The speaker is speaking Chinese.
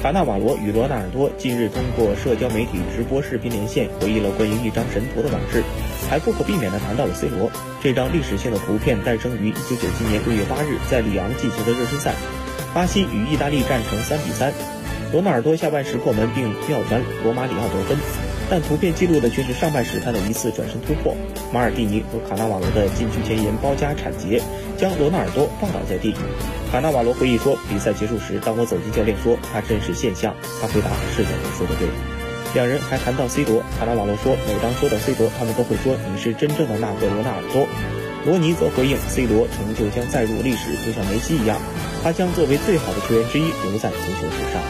卡纳瓦罗与罗纳尔多近日通过社交媒体直播视频连线，回忆了关于一张神图的往事，还不可避免地谈到了 C 罗。这张历史性的图片诞生于1997年6月8日在里昂进行的热身赛，巴西与意大利战成3比3，罗纳尔多下半时破门并妙传罗马里奥得分，但图片记录的却是上半时他的一次转身突破，马尔蒂尼和卡纳瓦罗的禁区前沿包夹铲截，将罗纳尔多放倒在地。卡纳瓦罗回忆说：“比赛结束时，当我走进教练说他真是现象，他回答是的，你说的对。”两人还谈到 C 罗，卡纳瓦罗说：“每当说到 C 罗，他们都会说你是真正的那个罗纳尔多。”罗尼则回应：“C 罗成就将载入历史，就像梅西一样，他将作为最好的球员之一留在足球史上。”